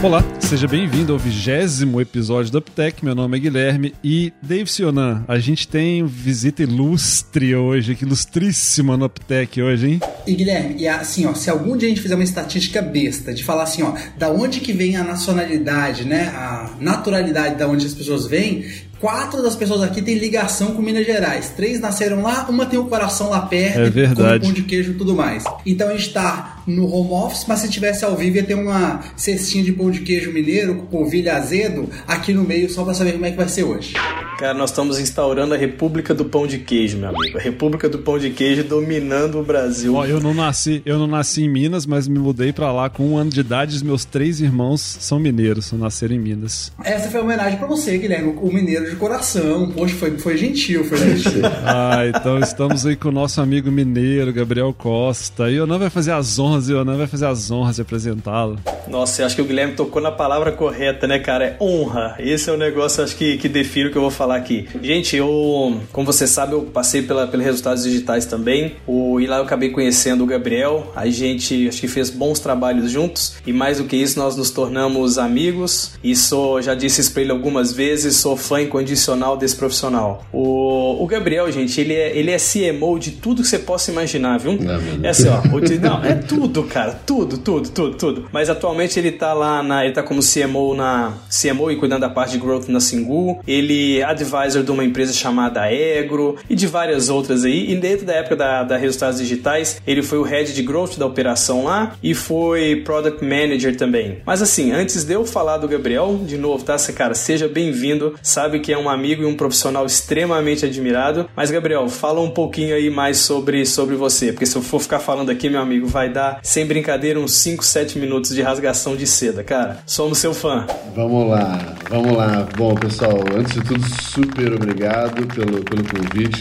Olá, seja bem-vindo ao vigésimo episódio do UpTech. Meu nome é Guilherme e Dave Sionan, a gente tem visita ilustre hoje, que ilustríssima no UpTech hoje, hein? E Guilherme, e assim, ó, se algum dia a gente fizer uma estatística besta de falar assim, ó, da onde que vem a nacionalidade, né, a naturalidade da onde as pessoas vêm, quatro das pessoas aqui têm ligação com Minas Gerais. Três nasceram lá, uma tem o coração lá perto, é verdade. com pão de queijo e tudo mais. Então a gente tá no home office, mas se tivesse ao vivo ia ter uma cestinha de pão de queijo mineiro com polvilho azedo aqui no meio só para saber como é que vai ser hoje. Cara, nós estamos instaurando a República do Pão de Queijo, meu amigo. A República do Pão de Queijo dominando o Brasil. Ó, eu não nasci, eu não nasci em Minas, mas me mudei para lá com um ano de idade. Os meus três irmãos são mineiros, são nasceram em Minas. Essa foi uma homenagem para você, Guilherme, o mineiro de coração. Poxa, foi, foi gentil, foi gentil. ah, então estamos aí com o nosso amigo mineiro, Gabriel Costa. E o Yonan vai fazer as honras, e o Yonan vai fazer as honras de apresentá-lo. Nossa, eu acho que o Guilherme tocou na palavra correta, né, cara? É honra. Esse é o negócio, acho que, que define o que eu vou falar aqui. Gente, eu, como você sabe, eu passei pela, pelos resultados digitais também. O, e lá eu acabei conhecendo o Gabriel. A gente acho que fez bons trabalhos juntos. E mais do que isso, nós nos tornamos amigos. E sou, já disse isso pra ele algumas vezes, sou fã incondicional desse profissional. O, o Gabriel, gente, ele é, ele é CMO de tudo que você possa imaginar, viu? Não, é assim, ó. O, não, é tudo, cara. Tudo, tudo, tudo, tudo. Mas atualmente ele tá lá na. Ele tá como CMO na. CMO e cuidando da parte de growth na Singu. Ele é advisor de uma empresa chamada Egro e de várias outras aí. E dentro da época da, da Resultados Digitais, ele foi o head de growth da operação lá e foi product manager também. Mas assim, antes de eu falar do Gabriel, de novo, tá? Cara, seja bem-vindo. Sabe que é um amigo e um profissional extremamente admirado. Mas, Gabriel, fala um pouquinho aí mais sobre, sobre você, porque se eu for ficar falando aqui, meu amigo, vai dar, sem brincadeira, uns 5, 7 minutos de rasgação de seda, cara. Somos seu fã. Vamos lá, vamos lá. Bom, pessoal, antes de tudo, super obrigado pelo, pelo convite.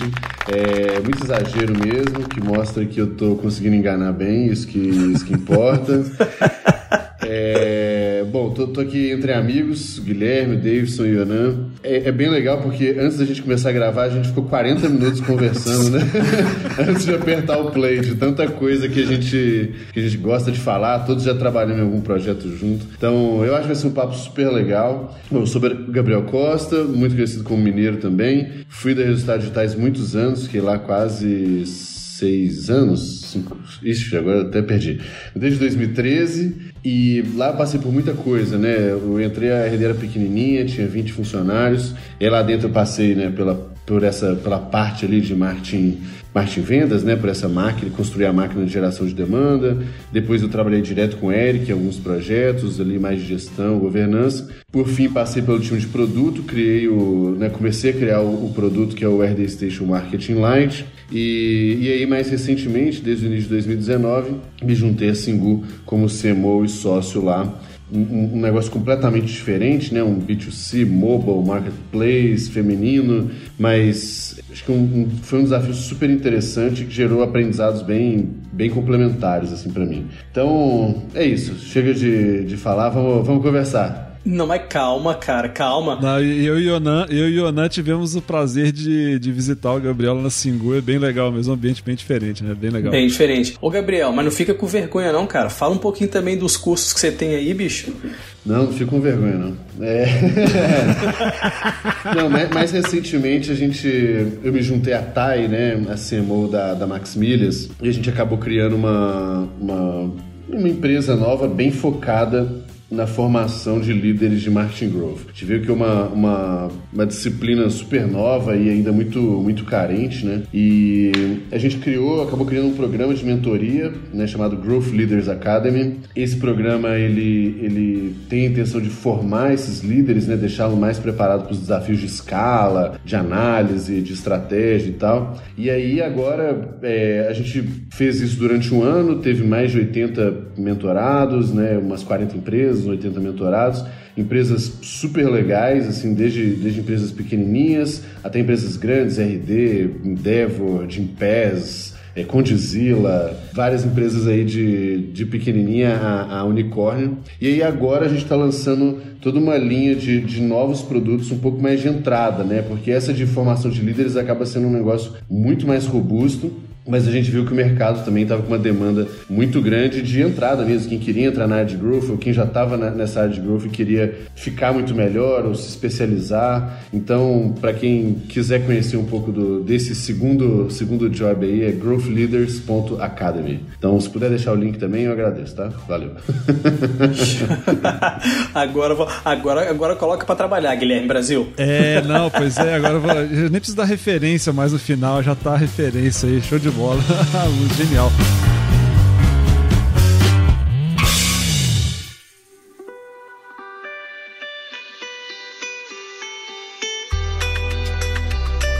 É muito exagero mesmo, que mostra que eu tô conseguindo enganar bem, isso que, isso que importa. É, bom, tô, tô, aqui entre amigos, Guilherme, Davidson e Yonan. É, é, bem legal porque antes da gente começar a gravar, a gente ficou 40 minutos conversando, né? antes de apertar o play, de tanta coisa que a gente, que a gente gosta de falar, todos já trabalhamos em algum projeto junto. Então, eu acho que vai ser um papo super legal. Bom, eu sou Gabriel Costa, muito conhecido como mineiro também. Fui da Resultados Digitais muitos anos, fiquei lá quase seis anos, cinco, ixi, agora até perdi. Desde 2013 e lá passei por muita coisa, né? Eu entrei, a RD era pequenininha, tinha 20 funcionários, e lá dentro eu passei, né, pela, por essa, pela parte ali de marketing marketing vendas, né, por essa máquina, construir a máquina de geração de demanda. Depois eu trabalhei direto com o Eric em alguns projetos, ali mais de gestão, governança. Por fim, passei pelo time de produto, criei o, né, comecei a criar o, o, produto que é o RD Station Marketing Lite. E, e aí, mais recentemente, desde o início de 2019, me juntei a Singu como CMO e sócio lá um, um, negócio completamente diferente, né? Um B2C, mobile, marketplace, feminino, mas acho que um, um, foi um desafio super interessante que gerou aprendizados bem, bem complementares assim para mim. Então é isso. Chega de, de falar, vamos, vamos conversar. Não, mas calma, cara, calma. Não, eu e o Yonan, eu e o Yonan tivemos o prazer de, de visitar o Gabriel na Singu. É bem legal mesmo, um ambiente bem diferente, né? Bem legal. Bem diferente. Ô, Gabriel, mas não fica com vergonha, não, cara. Fala um pouquinho também dos cursos que você tem aí, bicho. Não, não fico com vergonha, não. É... não, mais, mais, recentemente a gente. Eu me juntei à TAI, né? A CMO da, da Max Milhas, e a gente acabou criando uma, uma, uma empresa nova bem focada na formação de líderes de marketing growth. A gente viu que é uma, uma, uma disciplina super nova e ainda muito, muito carente, né? E a gente criou, acabou criando um programa de mentoria, né, chamado Growth Leaders Academy. Esse programa, ele, ele tem a intenção de formar esses líderes, né, deixá-los mais preparados para os desafios de escala, de análise, de estratégia e tal. E aí agora é, a gente fez isso durante um ano, teve mais de 80 mentorados, né, umas 40 empresas, 80 mentorados. empresas super legais, assim, desde, desde empresas pequenininhas até empresas grandes, RD, Endeavor, Gimpass, é, Condizila, várias empresas aí de, de pequenininha a, a unicórnio. E aí agora a gente está lançando toda uma linha de, de novos produtos um pouco mais de entrada, né? Porque essa de formação de líderes acaba sendo um negócio muito mais robusto mas a gente viu que o mercado também estava com uma demanda muito grande de entrada mesmo. Quem queria entrar na área de growth ou quem já estava nessa área de growth e queria ficar muito melhor ou se especializar. Então, para quem quiser conhecer um pouco do, desse segundo, segundo job aí, é growthleaders.academy. Então, se puder deixar o link também, eu agradeço, tá? Valeu. agora, agora, agora coloca para trabalhar, Guilherme Brasil. É, não, pois é, agora eu, vou, eu nem preciso dar referência mais no final, já tá a referência aí, show de bola. Genial.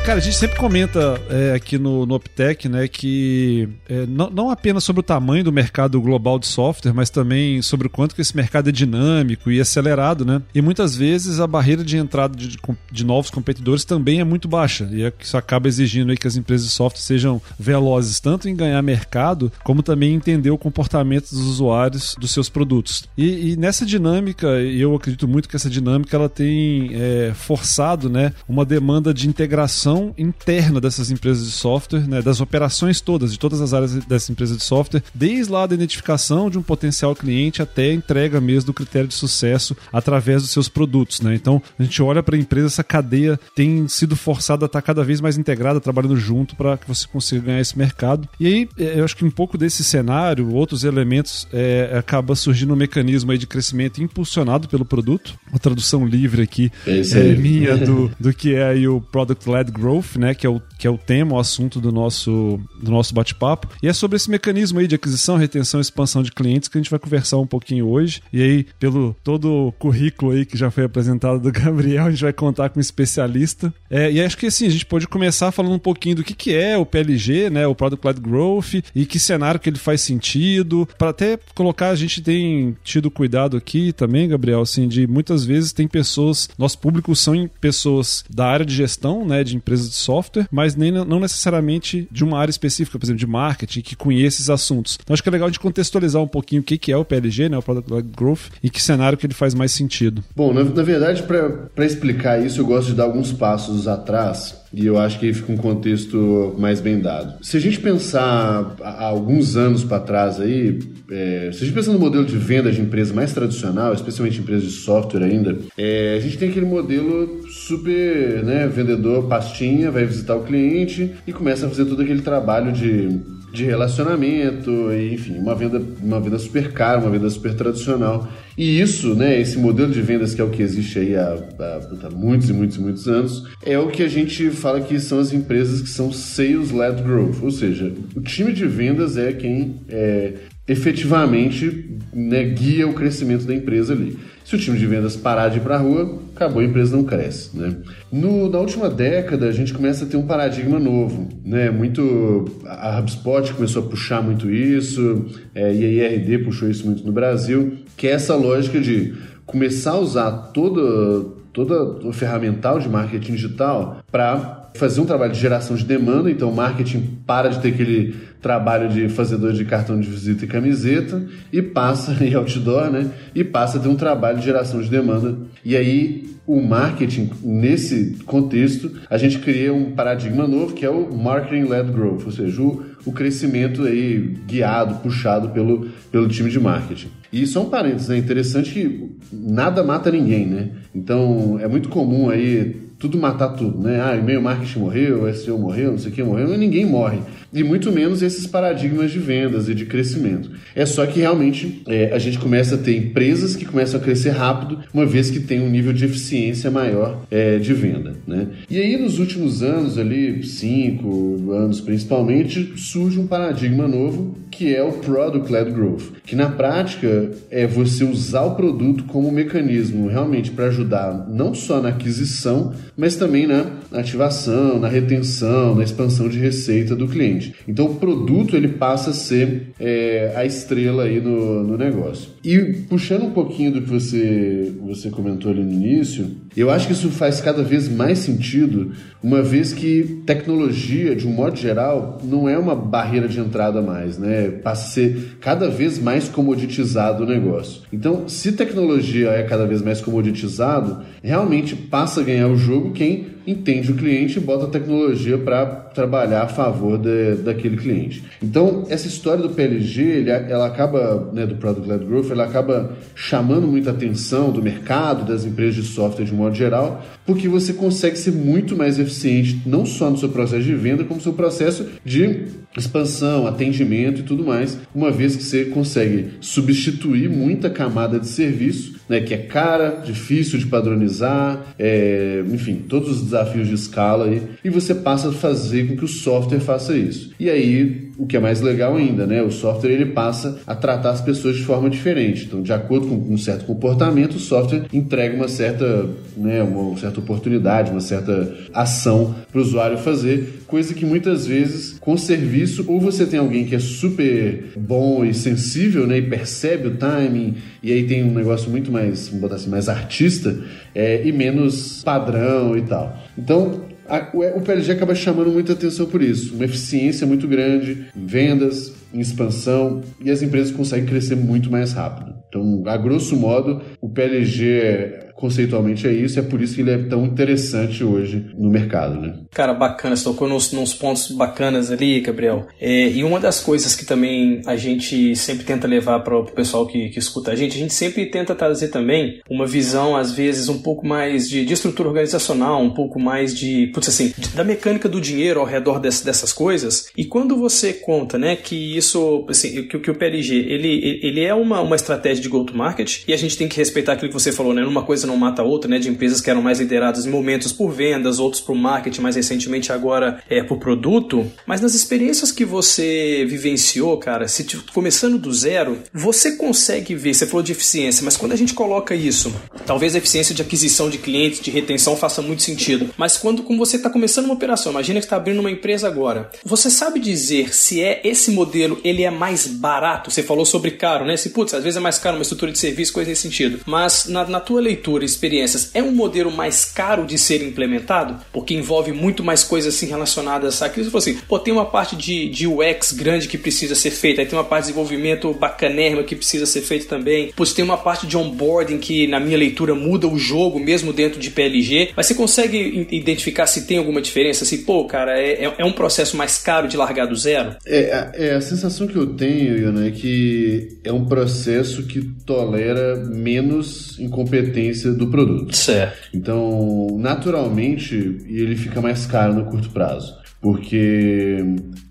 Cara, a gente sempre comenta é, aqui no, no Optec, né, que é, não, não, apenas sobre o tamanho do mercado global de software, mas também sobre o quanto que esse mercado é dinâmico e acelerado, né? E muitas vezes a barreira de entrada de, de novos competidores também é muito baixa. E é isso acaba exigindo aí que as empresas de software sejam velozes tanto em ganhar mercado, como também entender o comportamento dos usuários dos seus produtos. E, e nessa dinâmica, eu acredito muito que essa dinâmica ela tem é, forçado, né, uma demanda de integração gestão interna dessas empresas de software, né, das operações todas, de todas as áreas dessa empresa de software, desde lá da identificação de um potencial cliente até a entrega mesmo do critério de sucesso através dos seus produtos. Né? Então, a gente olha para a empresa, essa cadeia tem sido forçada a estar cada vez mais integrada, trabalhando junto para que você consiga ganhar esse mercado. E aí, é, eu acho que um pouco desse cenário, outros elementos, é, acaba surgindo um mecanismo aí de crescimento impulsionado pelo produto. Uma tradução livre aqui é, é minha do, do que é aí o Product Led Growth Growth, né, que é o, que é o tema, o assunto do nosso, do nosso bate-papo. E é sobre esse mecanismo aí de aquisição, retenção e expansão de clientes que a gente vai conversar um pouquinho hoje. E aí, pelo todo o currículo aí que já foi apresentado do Gabriel, a gente vai contar com um especialista. É, e acho que assim, a gente pode começar falando um pouquinho do que, que é o PLG, né, o Product Led Growth, e que cenário que ele faz sentido. Para até colocar, a gente tem tido cuidado aqui também, Gabriel, assim, de muitas vezes tem pessoas, nosso público são pessoas da área de gestão, né, de empresas de software, mas nem, não necessariamente de uma área específica, por exemplo, de marketing, que conheça esses assuntos. Então acho que é legal de contextualizar um pouquinho o que é o PLG, né, o Product Led Growth, e que cenário que ele faz mais sentido. Bom, na, na verdade, para explicar isso, eu gosto de dar alguns passos atrás e eu acho que fica um contexto mais bem dado. Se a gente pensar há alguns anos para trás aí, é, se a gente pensar no modelo de venda de empresa mais tradicional, especialmente empresa de software ainda, é, a gente tem aquele modelo super, né, vendedor pastinha, vai visitar o cliente e começa a fazer todo aquele trabalho de de relacionamento, enfim, uma venda, uma venda super cara, uma venda super tradicional. E isso, né, esse modelo de vendas que é o que existe aí há, há, há muitos e muitos e muitos anos, é o que a gente fala que são as empresas que são sales-led growth, ou seja, o time de vendas é quem é, efetivamente né, guia o crescimento da empresa ali. Se o time de vendas parar de ir para a rua, acabou, a empresa não cresce. Né? No, na última década, a gente começa a ter um paradigma novo. Né? Muito, a HubSpot começou a puxar muito isso, é, e a IRD puxou isso muito no Brasil, que é essa lógica de começar a usar toda, toda o ferramental de marketing digital para fazer um trabalho de geração de demanda, então o marketing para de ter aquele trabalho de fazedor de cartão de visita e camiseta e passa, e outdoor, né? E passa a ter um trabalho de geração de demanda. E aí o marketing, nesse contexto, a gente cria um paradigma novo que é o marketing-led growth, ou seja, o, o crescimento aí guiado, puxado pelo, pelo time de marketing. E só um parênteses, é né? interessante que nada mata ninguém, né? Então é muito comum aí tudo matar tudo, né? Ah, e-mail marketing morreu, SEO morreu, não sei o que morreu, mas ninguém morre. E muito menos esses paradigmas de vendas e de crescimento. É só que realmente é, a gente começa a ter empresas que começam a crescer rápido, uma vez que tem um nível de eficiência maior é, de venda, né? E aí nos últimos anos, ali, cinco anos principalmente, surge um paradigma novo que é o Product-Led Growth, que na prática é você usar o produto como mecanismo realmente para ajudar não só na aquisição, mas também na ativação, na retenção, na expansão de receita do cliente. Então o produto ele passa a ser é, a estrela aí no, no negócio. E puxando um pouquinho do que você, você comentou ali no início, eu acho que isso faz cada vez mais sentido, uma vez que tecnologia, de um modo geral, não é uma barreira de entrada mais, né? Passa a ser cada vez mais comoditizado o negócio. Então, se tecnologia é cada vez mais comoditizado, realmente passa a ganhar o jogo quem entende o cliente e bota a tecnologia para trabalhar a favor de, daquele cliente. Então, essa história do PLG, ele, ela acaba, né, do Product Led Growth, ela acaba chamando muita atenção do mercado, das empresas de software de modo geral, porque você consegue ser muito mais eficiente, não só no seu processo de venda, como no seu processo de expansão, atendimento e tudo mais, uma vez que você consegue substituir muita camada de serviço, né, que é cara, difícil de padronizar, é, enfim, todos os desafios de escala aí, e você passa a fazer com que o software faça isso. E aí, o que é mais legal ainda, né? O software ele passa a tratar as pessoas de forma diferente. Então, de acordo com um certo comportamento, o software entrega uma certa, né, uma certa oportunidade, uma certa ação para o usuário fazer, coisa que muitas vezes com serviço ou você tem alguém que é super bom e sensível, né, e percebe o timing e aí tem um negócio muito mais, vamos botar assim, mais artista é, e menos padrão e tal. Então o PLG acaba chamando muita atenção por isso. Uma eficiência muito grande em vendas, em expansão, e as empresas conseguem crescer muito mais rápido. Então, a grosso modo, o PLG conceitualmente é isso, é por isso que ele é tão interessante hoje no mercado, né? Cara, bacana, você tocou nos, nos pontos bacanas ali, Gabriel. É, e uma das coisas que também a gente sempre tenta levar para o pessoal que, que escuta a gente, a gente sempre tenta trazer também uma visão, às vezes, um pouco mais de, de estrutura organizacional, um pouco mais de, putz, assim, de, da mecânica do dinheiro ao redor desse, dessas coisas. E quando você conta, né, que isso, assim, que, que o PLG, ele, ele é uma, uma estratégia de go-to-market e a gente tem que respeitar aquilo que você falou, né, numa coisa não mata a outra, né? De empresas que eram mais lideradas em momentos por vendas, outros por marketing, mais recentemente agora é por produto. Mas nas experiências que você vivenciou, cara, se começando do zero, você consegue ver, você falou de eficiência, mas quando a gente coloca isso, talvez a eficiência de aquisição de clientes, de retenção faça muito sentido. Mas quando como você está começando uma operação, imagina que está abrindo uma empresa agora, você sabe dizer se é esse modelo ele é mais barato? Você falou sobre caro, né? Se putz, às vezes é mais caro uma estrutura de serviço, coisa nesse sentido. Mas na, na tua leitura por experiências, é um modelo mais caro de ser implementado? Porque envolve muito mais coisas assim relacionadas a aquilo. Você assim, pô, tem uma parte de, de UX grande que precisa ser feita, aí tem uma parte de desenvolvimento bacanérrima que precisa ser feita também. Pô, tem uma parte de onboarding que, na minha leitura, muda o jogo mesmo dentro de PLG. Mas você consegue identificar se tem alguma diferença? Se, pô, cara, é, é, é um processo mais caro de largar do zero? É, é a sensação que eu tenho, Iana, é que é um processo que tolera menos incompetência do produto. Certo. Então, naturalmente, ele fica mais caro no curto prazo. Porque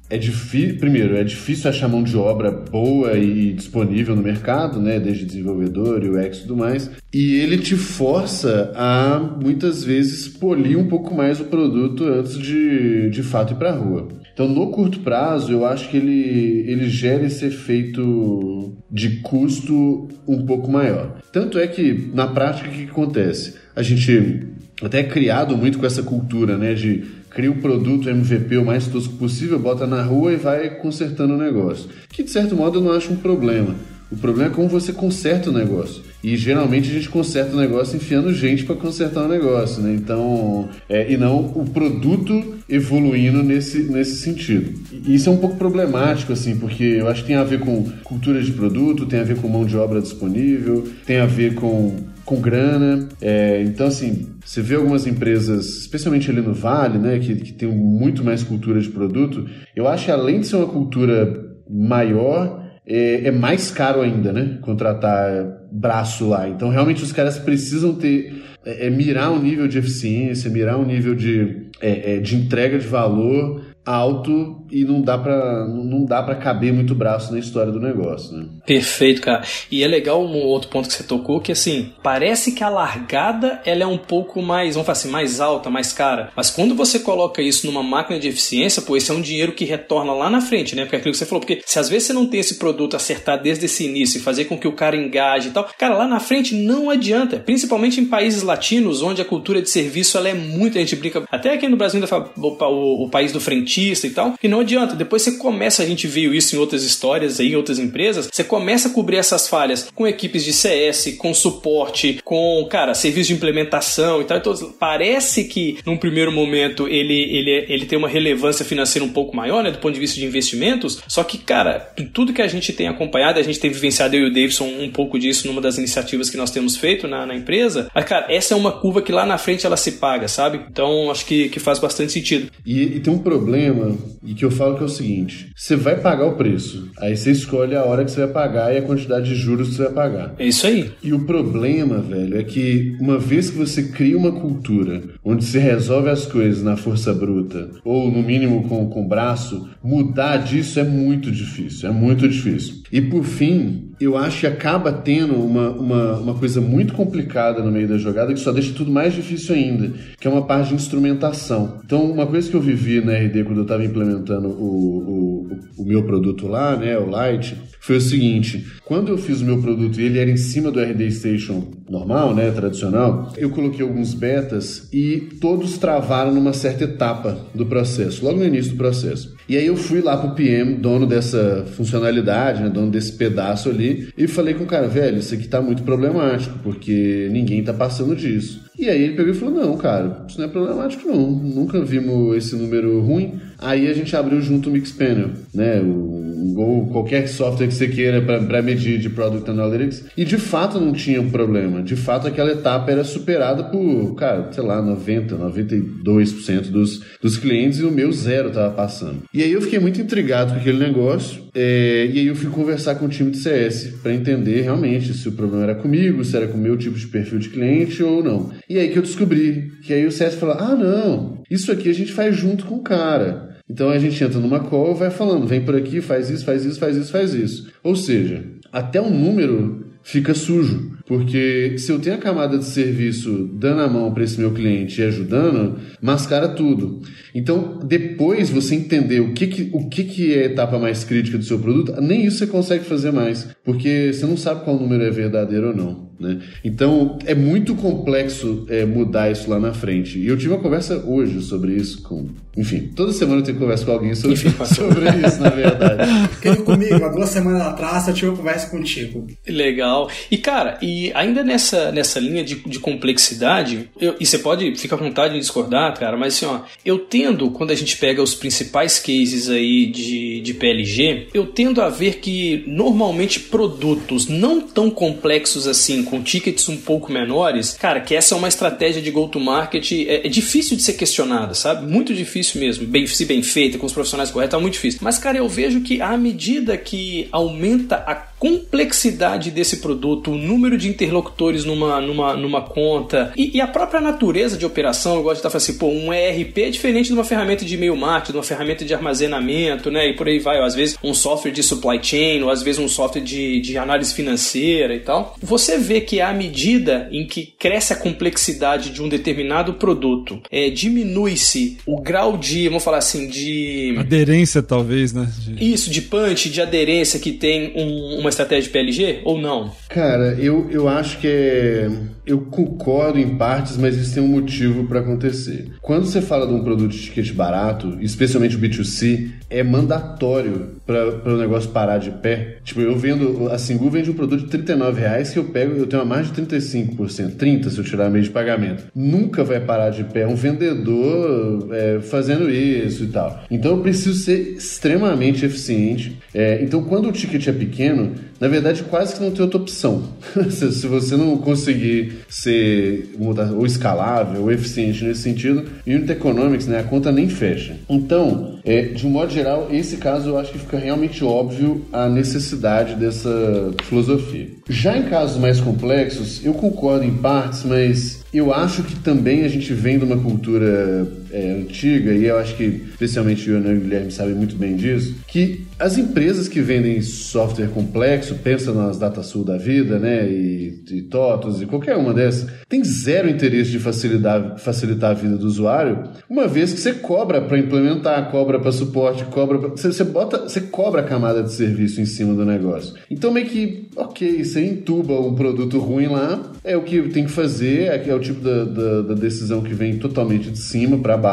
é difícil, primeiro, é difícil achar mão de obra boa e disponível no mercado, né, desde desenvolvedor, UX e tudo mais, e ele te força a muitas vezes polir um pouco mais o produto antes de de fato ir para a rua. Então, no curto prazo, eu acho que ele, ele gera esse efeito de custo um pouco maior. Tanto é que, na prática, o que acontece? A gente até é criado muito com essa cultura, né, de cria o produto MVP o mais tosco possível, bota na rua e vai consertando o negócio. Que de certo modo eu não acho um problema. O problema é como você conserta o negócio. E geralmente a gente conserta o negócio enfiando gente para consertar o negócio, né? Então, é, e não o produto evoluindo nesse, nesse sentido. E isso é um pouco problemático, assim, porque eu acho que tem a ver com cultura de produto, tem a ver com mão de obra disponível, tem a ver com, com grana. É, então, assim, você vê algumas empresas, especialmente ali no Vale, né, que, que tem muito mais cultura de produto. Eu acho que além de ser uma cultura maior, é, é, mais caro ainda, né? Contratar braço lá. Então, realmente, os caras precisam ter. É, é mirar um nível de eficiência, mirar um nível de, é, é, de entrega de valor alto e não dá para não dá para caber muito braço na história do negócio, né? Perfeito, cara. E é legal um outro ponto que você tocou que assim, parece que a largada ela é um pouco mais, vamos falar assim, mais alta, mais cara. Mas quando você coloca isso numa máquina de eficiência, pô, esse é um dinheiro que retorna lá na frente, né? Porque é aquilo que você falou, porque se às vezes você não tem esse produto acertar desde esse início e fazer com que o cara engaje e tal, cara, lá na frente não adianta, principalmente em países latinos onde a cultura de serviço ela é muito, a gente brinca, até aqui no Brasil ainda fala o, o, o país do frentista e tal, e não adianta, depois você começa, a gente viu isso em outras histórias aí, em outras empresas, você começa a cobrir essas falhas com equipes de CS, com suporte, com, cara, serviço de implementação e tal, então parece que num primeiro momento ele, ele, ele tem uma relevância financeira um pouco maior, né, do ponto de vista de investimentos, só que, cara, tudo que a gente tem acompanhado, a gente tem vivenciado eu e o Davidson um pouco disso numa das iniciativas que nós temos feito na, na empresa, mas, cara, essa é uma curva que lá na frente ela se paga, sabe? Então, acho que, que faz bastante sentido. E, e tem um problema, e que eu falo que é o seguinte: você vai pagar o preço, aí você escolhe a hora que você vai pagar e a quantidade de juros que você vai pagar. É isso aí. E o problema, velho, é que uma vez que você cria uma cultura onde se resolve as coisas na força bruta, ou no mínimo com, com braço, mudar disso é muito difícil, é muito difícil. E por fim, eu acho que acaba tendo uma, uma, uma coisa muito complicada no meio da jogada que só deixa tudo mais difícil ainda, que é uma parte de instrumentação. Então, uma coisa que eu vivi na RD quando eu estava implementando o, o, o, meu produto lá, né, o Light, foi o seguinte: quando eu fiz o meu produto e ele era em cima do RD Station normal, né, tradicional, eu coloquei alguns betas e todos travaram numa certa etapa do processo, logo no início do processo. E aí eu fui lá pro PM, dono dessa funcionalidade, né, dono desse pedaço ali, e falei com o cara, velho, isso aqui tá muito problemático, porque ninguém tá passando disso. E aí ele pegou e falou: Não, cara, isso não é problemático, não. Nunca vimos esse número ruim. Aí a gente abriu junto o Mixpanel, né? O, ou qualquer software que você queira para medir de Product Analytics. E de fato não tinha um problema. De fato aquela etapa era superada por, cara, sei lá, 90, 92% dos, dos clientes e o meu zero tava passando. E aí eu fiquei muito intrigado com aquele negócio. É, e aí eu fui conversar com o time de CS para entender realmente se o problema era comigo, se era com o meu tipo de perfil de cliente ou não. E aí que eu descobri que aí o CS falou: ah, não, isso aqui a gente faz junto com o cara. Então a gente entra numa call e vai falando, vem por aqui, faz isso, faz isso, faz isso, faz isso. Ou seja, até o número fica sujo. Porque se eu tenho a camada de serviço dando a mão para esse meu cliente e ajudando, mascara tudo. Então, depois você entender o que, que, o que, que é a etapa mais crítica do seu produto, nem isso você consegue fazer mais. Porque você não sabe qual número é verdadeiro ou não. Né? Então, é muito complexo é, mudar isso lá na frente. E eu tive uma conversa hoje sobre isso com. Enfim, toda semana eu tenho conversa com alguém sobre, sobre isso, na verdade. Quem comigo, há duas semanas atrás eu tive uma conversa contigo. Legal. E, cara, e ainda nessa, nessa linha de, de complexidade, eu, e você pode ficar com vontade de discordar, cara, mas assim, ó, eu tendo, quando a gente pega os principais cases aí de, de PLG, eu tendo a ver que normalmente produtos não tão complexos assim, com tickets um pouco menores, cara, que essa é uma estratégia de go-to-market, é, é, difícil de ser questionada, sabe? Muito difícil mesmo. Bem, se bem feita, com os profissionais corretos, é muito difícil. Mas, cara, eu vejo que à medida que aumenta a complexidade desse produto, o número de interlocutores numa, numa, numa conta e, e, a própria natureza de operação. Eu gosto de estar falando assim, pô, um ERP é diferente de uma ferramenta de e-mail marketing, de uma ferramenta de armazenamento, né? E por aí vai. Ou, às vezes um software de supply chain, ou às vezes um software de, de análise financeira e tal. Você vê que à medida em que cresce a complexidade de um determinado produto, é, diminui-se o grau de, vamos falar assim, de. Aderência, talvez, né? De... Isso, de punch, de aderência que tem um, uma estratégia de PLG ou não? Cara, eu, eu acho que é. Eu concordo em partes, mas isso tem um motivo para acontecer. Quando você fala de um produto de ticket barato, especialmente o B2C, é mandatório para o negócio parar de pé. Tipo, eu vendo. A Singu vende um produto de 39 reais que eu pego, eu tenho uma margem de 35%, 30% se eu tirar meio de pagamento. Nunca vai parar de pé um vendedor é, fazendo isso e tal. Então eu preciso ser extremamente eficiente. É, então, quando o ticket é pequeno, na verdade, quase que não tem outra opção. se você não conseguir ser ou escalável ou eficiente nesse sentido, Unit Economics, né, a conta nem fecha. Então, é, de um modo geral, esse caso eu acho que fica realmente óbvio a necessidade dessa filosofia. Já em casos mais complexos, eu concordo em partes, mas eu acho que também a gente vem de uma cultura é, antiga, e eu acho que especialmente o Ionan e o Guilherme sabem muito bem disso, que as empresas que vendem software complexo, pensa nas DataSul da vida, né, e, e TOTOS e qualquer uma dessas, tem zero interesse de facilitar, facilitar a vida do usuário, uma vez que você cobra para implementar, cobra para suporte, cobra pra, você, você bota, você cobra a camada de serviço em cima do negócio. Então meio que, ok, você entuba um produto ruim lá, é o que tem que fazer, é, é o tipo da, da, da decisão que vem totalmente de cima para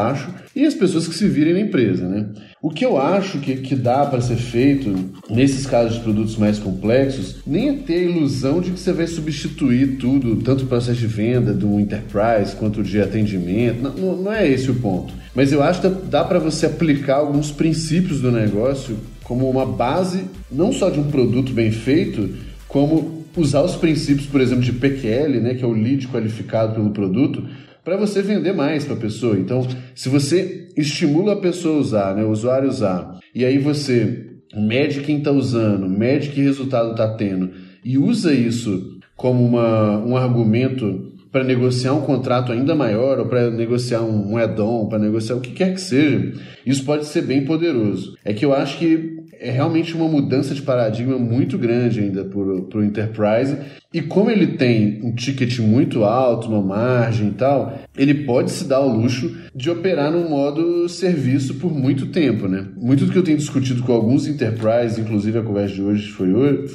e as pessoas que se virem na empresa, né? O que eu acho que, que dá para ser feito nesses casos de produtos mais complexos, nem é ter a ilusão de que você vai substituir tudo, tanto o processo de venda do enterprise quanto de atendimento. Não, não é esse o ponto. Mas eu acho que dá para você aplicar alguns princípios do negócio como uma base não só de um produto bem feito, como usar os princípios, por exemplo, de PQL, né, que é o lead qualificado pelo produto, para você vender mais para a pessoa. Então, se você estimula a pessoa a usar, né, o usuário usar, e aí você mede quem está usando, mede que resultado está tendo, e usa isso como uma, um argumento para negociar um contrato ainda maior, ou para negociar um, um add-on, para negociar o que quer que seja, isso pode ser bem poderoso. É que eu acho que é realmente uma mudança de paradigma muito grande ainda para o Enterprise. E como ele tem um ticket muito alto, uma margem e tal, ele pode se dar ao luxo de operar no modo serviço por muito tempo, né? Muito do que eu tenho discutido com alguns Enterprise, inclusive a conversa de hoje foi,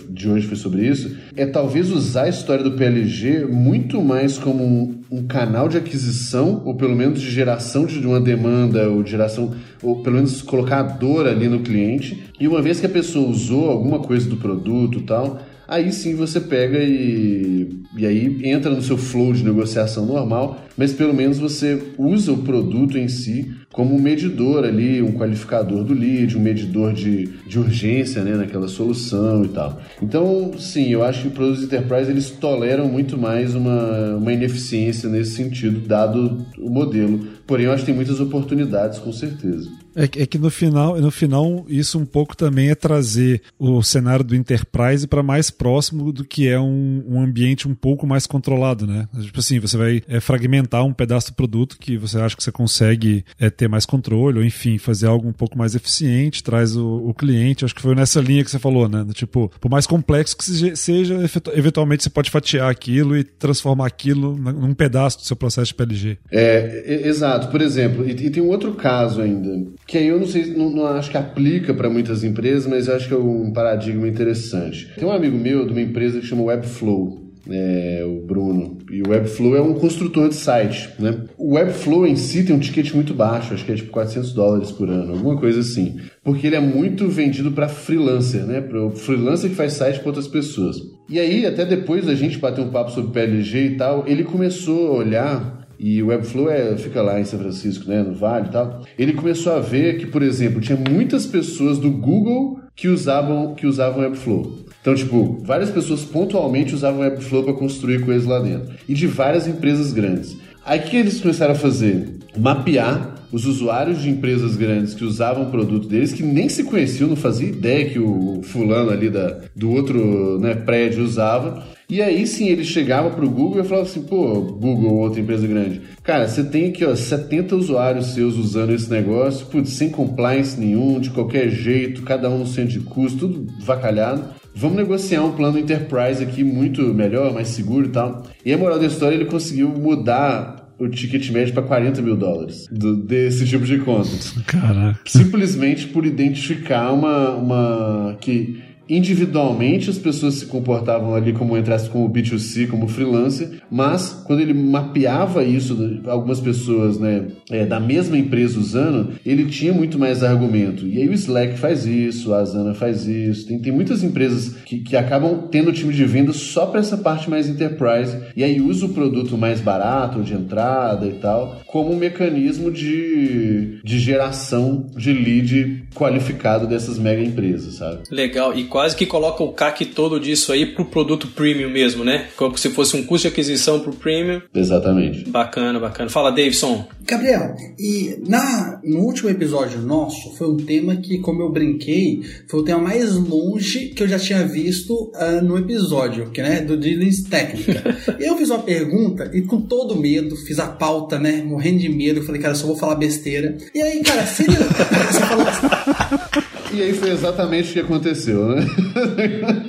de hoje foi sobre isso, é talvez usar a história do PLG muito mais como um, um canal de aquisição, ou pelo menos de geração de uma demanda, ou de geração, ou pelo menos colocar a dor ali no cliente. E uma vez que a pessoa usou alguma coisa do produto tal, aí sim você pega e, e aí entra no seu flow de negociação normal, mas pelo menos você usa o produto em si como um medidor ali, um qualificador do lead, um medidor de, de urgência né, naquela solução e tal. Então, sim, eu acho que os produtos enterprise eles toleram muito mais uma, uma ineficiência nesse sentido, dado o modelo. Porém, eu acho que tem muitas oportunidades, com certeza. É, é, que no final, no final, isso um pouco também é trazer o cenário do Enterprise para mais próximo do que é um, um, ambiente um pouco mais controlado, né? Tipo assim, você vai é, fragmentar um pedaço do produto que você acha que você consegue é, ter mais controle, ou enfim, fazer algo um pouco mais eficiente, traz o, o, cliente. Acho que foi nessa linha que você falou, né? Tipo, por mais complexo que seja, eventualmente você pode fatiar aquilo e transformar aquilo num pedaço do seu processo de PLG. É, exato. Por exemplo, e, e tem um outro caso ainda que aí eu não sei, não, não acho que aplica para muitas empresas, mas acho que é um paradigma interessante. Tem um amigo meu de uma empresa que chama Webflow. É, o Bruno. E o Webflow é um construtor de site, né? O Webflow em si tem um ticket muito baixo, acho que é tipo 400 dólares por ano, alguma coisa assim. Porque ele é muito vendido para freelancer, né? Para o freelancer que faz site para outras pessoas. E aí, até depois da gente bater um papo sobre PLG e tal, ele começou a olhar e o Webflow é, fica lá em São Francisco, né, no Vale e tal. Ele começou a ver que, por exemplo, tinha muitas pessoas do Google que usavam que usavam Webflow. Então, tipo, várias pessoas pontualmente usavam Webflow para construir coisas lá dentro. E de várias empresas grandes. Aí que eles começaram a fazer? Mapear os usuários de empresas grandes que usavam o produto deles, que nem se conheciam, não fazia ideia que o fulano ali da, do outro né, prédio usava, e aí sim ele chegava pro Google e falava assim: pô, Google, outra empresa grande, cara, você tem aqui ó, 70 usuários seus usando esse negócio, putz, sem compliance nenhum, de qualquer jeito, cada um no centro de custo, tudo vacalhado. Vamos negociar um plano enterprise aqui muito melhor, mais seguro e tal. E a moral da história, ele conseguiu mudar o ticket médio para 40 mil dólares do, desse tipo de conta. Caraca. Simplesmente por identificar uma, uma que individualmente as pessoas se comportavam ali como entrasse como B2C, como freelancer, mas quando ele mapeava isso, algumas pessoas né, é, da mesma empresa usando, ele tinha muito mais argumento. E aí o Slack faz isso, a Asana faz isso, tem, tem muitas empresas que, que acabam tendo time de venda só para essa parte mais enterprise, e aí usa o produto mais barato, de entrada e tal, como um mecanismo de, de geração de lead qualificado dessas mega empresas, sabe? Legal, e quase que coloca o CAC todo disso aí pro produto premium mesmo, né? Como se fosse um custo de aquisição pro premium. Exatamente. Bacana, bacana. Fala, Davidson. Gabriel, e na, no último episódio nosso, foi um tema que, como eu brinquei, foi o tema mais longe que eu já tinha visto uh, no episódio, que, né, do Diligence Técnica. eu fiz uma pergunta e com todo medo, fiz a pauta, né, morrendo de medo, eu falei, cara, só vou falar besteira. E aí, cara, se você falou E aí foi exatamente o que aconteceu, né?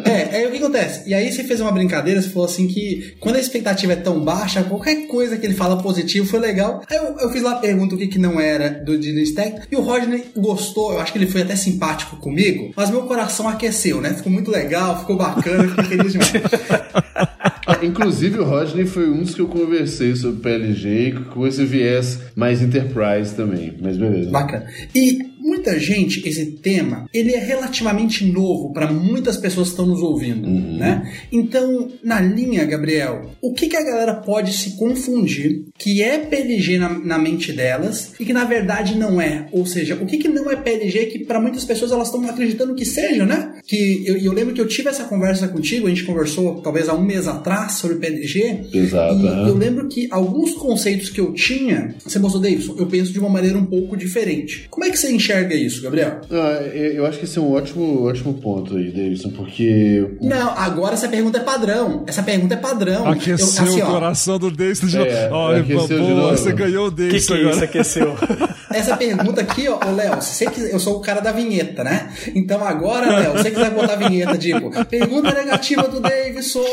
é, aí o que acontece? E aí você fez uma brincadeira, você falou assim que quando a expectativa é tão baixa, qualquer coisa que ele fala positivo foi legal. Aí eu, eu fiz lá a pergunta o que, que não era do Dylan Stack, e o Rodney gostou, eu acho que ele foi até simpático comigo, mas meu coração aqueceu, né? Ficou muito legal, ficou bacana, fiquei feliz demais. Inclusive o Rodney foi um dos que eu conversei sobre PLG com esse viés mais enterprise também, mas beleza. Bacana. E muita gente, esse tema, ele é relativamente novo para muitas pessoas que estão nos ouvindo, uhum. né? Então, na linha, Gabriel, o que, que a galera pode se confundir que é PLG na, na mente delas e que na verdade não é? Ou seja, o que, que não é PLG que para muitas pessoas elas estão acreditando que seja, né? Que eu, eu, lembro que eu tive essa conversa contigo, a gente conversou talvez há um mês atrás sobre PLG. Exato. E eu lembro que alguns conceitos que eu tinha, você mostrou, Davidson, eu penso de uma maneira um pouco diferente. Como é que você enxerga enxerga isso, Gabriel? Ah, eu acho que esse é um ótimo, ótimo ponto aí, Davidson, porque. Não, agora essa pergunta é padrão. Essa pergunta é padrão. Aqueceu eu, assim, o coração do Davidson de novo. É, oh, pô, de novo. Você ganhou o Davidson que que é Isso aqueceu. essa pergunta aqui, ó, Léo, se você quiser, eu sou o cara da vinheta, né? Então agora, Léo, se você quiser botar a vinheta, tipo, pergunta negativa do Davidson.